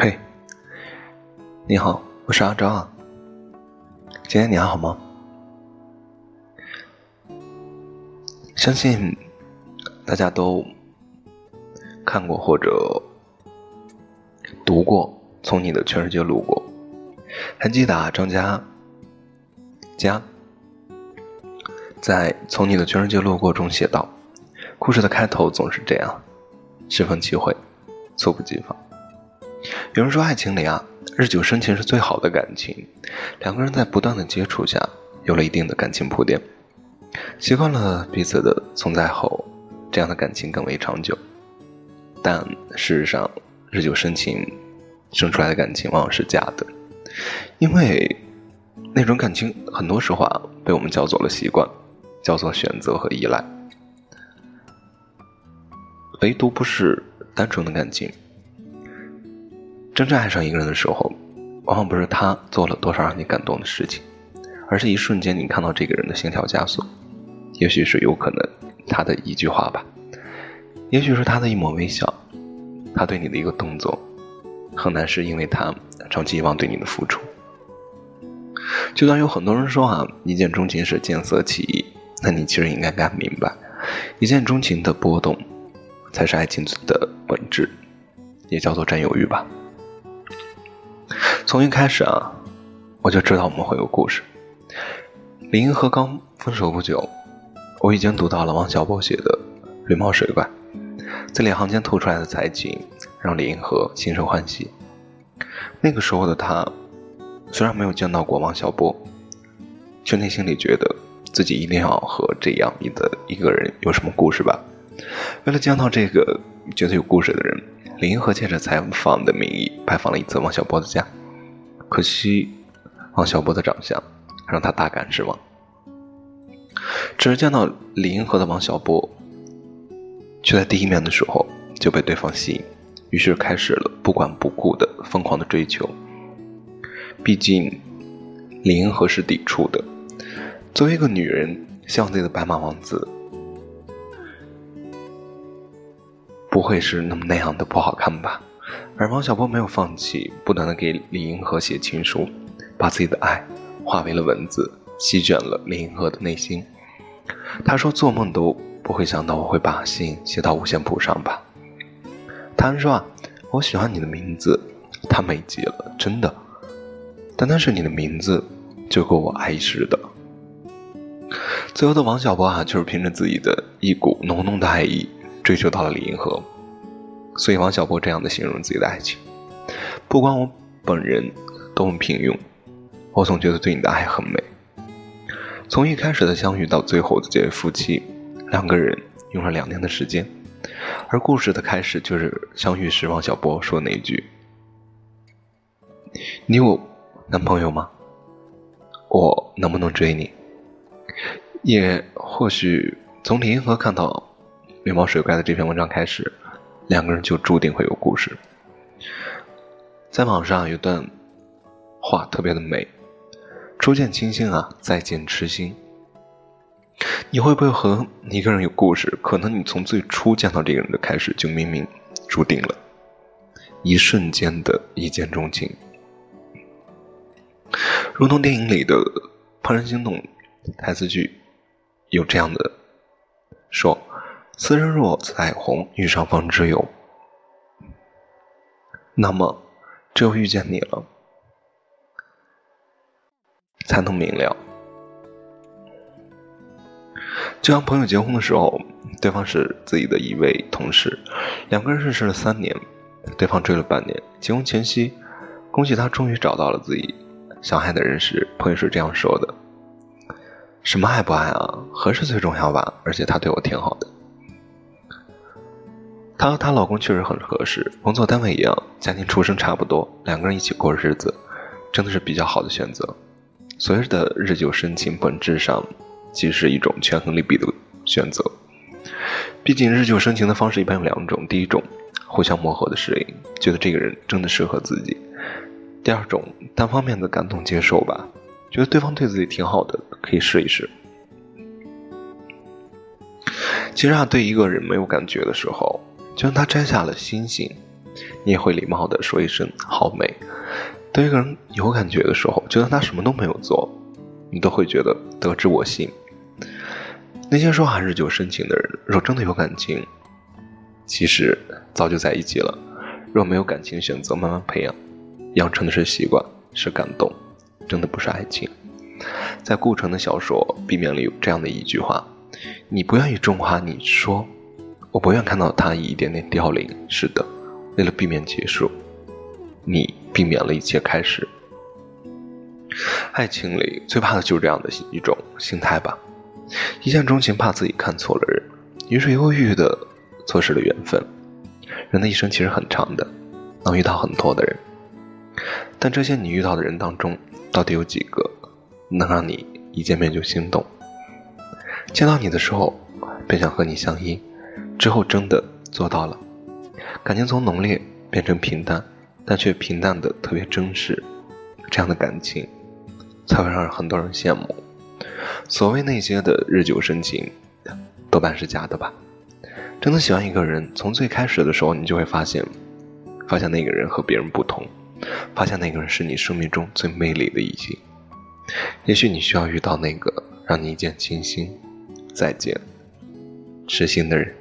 嘿，你好，我是阿昭啊。今天你还好吗？相信大家都看过或者读过《从你的全世界路过》，还记得啊？张嘉佳在《从你的全世界路过》中写道：“故事的开头总是这样，十分机会，猝不及防。”有人说，爱情里啊，日久生情是最好的感情。两个人在不断的接触下，有了一定的感情铺垫，习惯了彼此的存在后，这样的感情更为长久。但事实上，日久生情生出来的感情往往是假的，因为那种感情很多时候啊，被我们叫做了习惯，叫做选择和依赖，唯独不是单纯的感情。真正爱上一个人的时候，往往不是他做了多少让你感动的事情，而是一瞬间你看到这个人的心跳加速。也许是有可能他的一句话吧，也许是他的一抹微笑，他对你的一个动作，很难是因为他长期以往对你的付出。就算有很多人说啊，一见钟情是见色起意，那你其实应该该明白，一见钟情的波动，才是爱情的本质，也叫做占有欲吧。从一开始啊，我就知道我们会有故事。李银河刚分手不久，我已经读到了王小波写的《绿帽水怪》，字里行间透出来的才情让李银河心生欢喜。那个时候的他，虽然没有见到过王小波，却内心里觉得自己一定要和这样的一个人有什么故事吧。为了见到这个觉得有故事的人。李银河借着采访的名义拜访了一次王小波的家，可惜王小波的长相让他大感失望。只是见到李银河的王小波，却在第一面的时候就被对方吸引，于是开始了不管不顾的疯狂的追求。毕竟李银河是抵触的，作为一个女人，希望自己的白马王子。不会是那么那样的不好看吧？而王小波没有放弃，不断的给李银河写情书，把自己的爱化为了文字，席卷了李银河的内心。他说：“做梦都不会想到我会把信写到五线谱上吧？”他还说：“啊，我喜欢你的名字，他美极了，真的。单单是你的名字，就够我爱一世的。”最后的王小波啊，就是凭着自己的一股浓浓的爱意。追求到了李银河，所以王小波这样的形容自己的爱情：不管我本人多么平庸，我总觉得对你的爱很美。从一开始的相遇到最后的结为夫妻，两个人用了两年的时间。而故事的开始就是相遇时王小波说那句：“你有男朋友吗？我能不能追你？”也或许从李银河看到。绿毛水怪的这篇文章开始，两个人就注定会有故事。在网上有段话特别的美：“初见倾心啊，再见痴心。”你会不会和一个人有故事？可能你从最初见到这个人的开始，就明明注定了一瞬间的一见钟情，如同电影里的《怦然心动》台词句有这样的说。斯人若彩虹遇上方知有，那么只有遇见你了，才能明了。就像朋友结婚的时候，对方是自己的一位同事，两个人认识了三年，对方追了半年。结婚前夕，恭喜他终于找到了自己想爱的人时，朋友是这样说的：“什么爱不爱啊？合适最重要吧？而且他对我挺好的。”她和她老公确实很合适，工作单位一样，家庭出身差不多，两个人一起过日子，真的是比较好的选择。所谓的日久生情，本质上其实是一种权衡利弊的选择。毕竟日久生情的方式一般有两种：第一种，互相磨合的适应，觉得这个人真的适合自己；第二种，单方面的感动接受吧，觉得对方对自己挺好的，可以试一试。其实啊，对一个人没有感觉的时候。就让他摘下了星星，你也会礼貌地说一声“好美”。对一个人有感觉的时候，就算他什么都没有做，你都会觉得得之我幸。那些说还日久生情的人，若真的有感情，其实早就在一起了。若没有感情，选择慢慢培养，养成的是习惯，是感动，真的不是爱情。在顾城的小说《避免》里有这样的一句话：“你不愿意种花，你说，我不愿看到它一点点凋零。”是的，为了避免结束，你避免了一切开始。爱情里最怕的就是这样的一种心态吧，一见钟情怕自己看错了人，于是犹豫的错失了缘分。人的一生其实很长的，能遇到很多的人，但这些你遇到的人当中，到底有几个能让你一见面就心动？见到你的时候便想和你相依，之后真的做到了，感情从浓烈变成平淡，但却平淡的特别真实，这样的感情才会让很多人羡慕。所谓那些的日久生情，多半是假的吧。真的喜欢一个人，从最开始的时候，你就会发现，发现那个人和别人不同，发现那个人是你生命中最魅力的一些。也许你需要遇到那个让你一见倾心、再见痴心的人。